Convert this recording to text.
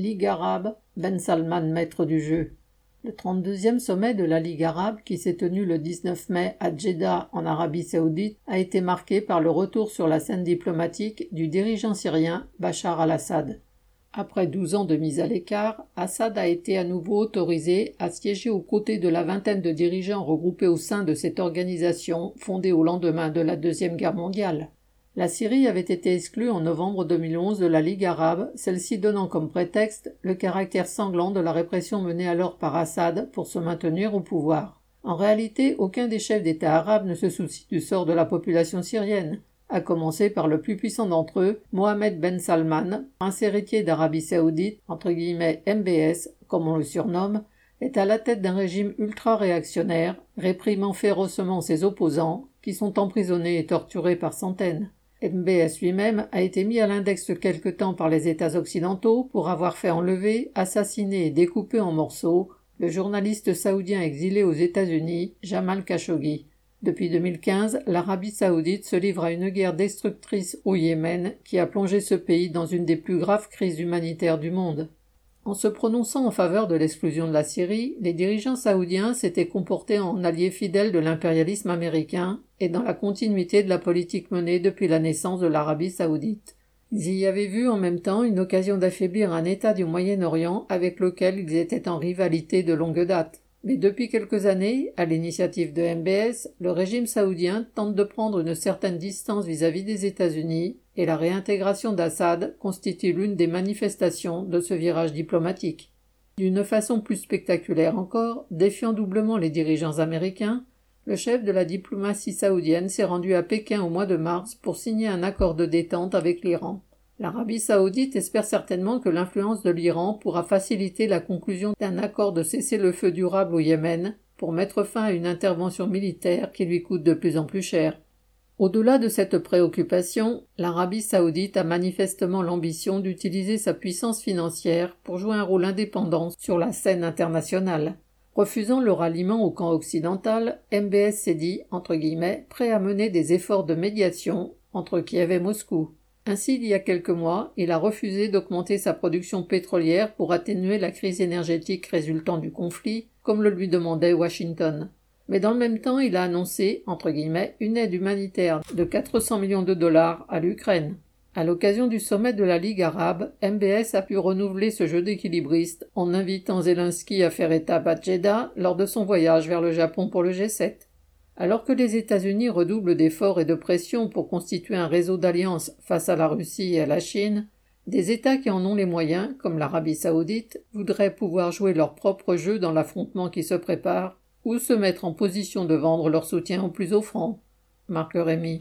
Ligue arabe, Ben Salman maître du jeu. Le 32e sommet de la Ligue arabe, qui s'est tenu le 19 mai à Jeddah en Arabie saoudite, a été marqué par le retour sur la scène diplomatique du dirigeant syrien Bachar al-Assad. Après douze ans de mise à l'écart, Assad a été à nouveau autorisé à siéger aux côtés de la vingtaine de dirigeants regroupés au sein de cette organisation fondée au lendemain de la Deuxième Guerre mondiale. La Syrie avait été exclue en novembre 2011 de la Ligue arabe, celle-ci donnant comme prétexte le caractère sanglant de la répression menée alors par Assad pour se maintenir au pouvoir. En réalité, aucun des chefs d'État arabes ne se soucie du sort de la population syrienne, à commencer par le plus puissant d'entre eux, Mohamed Ben Salman, prince héritier d'Arabie saoudite, entre guillemets MBS, comme on le surnomme, est à la tête d'un régime ultra-réactionnaire, réprimant férocement ses opposants, qui sont emprisonnés et torturés par centaines. MBS lui-même a été mis à l'index quelque temps par les États occidentaux pour avoir fait enlever, assassiner et découper en morceaux le journaliste saoudien exilé aux États-Unis, Jamal Khashoggi. Depuis 2015, l'Arabie saoudite se livre à une guerre destructrice au Yémen qui a plongé ce pays dans une des plus graves crises humanitaires du monde. En se prononçant en faveur de l'exclusion de la Syrie, les dirigeants saoudiens s'étaient comportés en alliés fidèles de l'impérialisme américain et dans la continuité de la politique menée depuis la naissance de l'Arabie saoudite. Ils y avaient vu en même temps une occasion d'affaiblir un État du Moyen-Orient avec lequel ils étaient en rivalité de longue date. Mais depuis quelques années, à l'initiative de MBS, le régime saoudien tente de prendre une certaine distance vis-à-vis des États-Unis et la réintégration d'Assad constitue l'une des manifestations de ce virage diplomatique. D'une façon plus spectaculaire encore, défiant doublement les dirigeants américains, le chef de la diplomatie saoudienne s'est rendu à Pékin au mois de mars pour signer un accord de détente avec l'Iran. L'Arabie saoudite espère certainement que l'influence de l'Iran pourra faciliter la conclusion d'un accord de cessez-le-feu durable au Yémen pour mettre fin à une intervention militaire qui lui coûte de plus en plus cher. Au-delà de cette préoccupation, l'Arabie saoudite a manifestement l'ambition d'utiliser sa puissance financière pour jouer un rôle indépendant sur la scène internationale. Refusant le ralliement au camp occidental, MBS s'est dit, entre guillemets, prêt à mener des efforts de médiation entre Kiev et Moscou. Ainsi, il y a quelques mois, il a refusé d'augmenter sa production pétrolière pour atténuer la crise énergétique résultant du conflit, comme le lui demandait Washington. Mais dans le même temps, il a annoncé, entre guillemets, une aide humanitaire de 400 millions de dollars à l'Ukraine. À l'occasion du sommet de la Ligue arabe, MBS a pu renouveler ce jeu d'équilibriste en invitant Zelensky à faire étape à Jeddah lors de son voyage vers le Japon pour le G7. Alors que les États-Unis redoublent d'efforts et de pression pour constituer un réseau d'alliances face à la Russie et à la Chine, des États qui en ont les moyens, comme l'Arabie saoudite, voudraient pouvoir jouer leur propre jeu dans l'affrontement qui se prépare, ou se mettre en position de vendre leur soutien au plus offrant. Marc Rémy.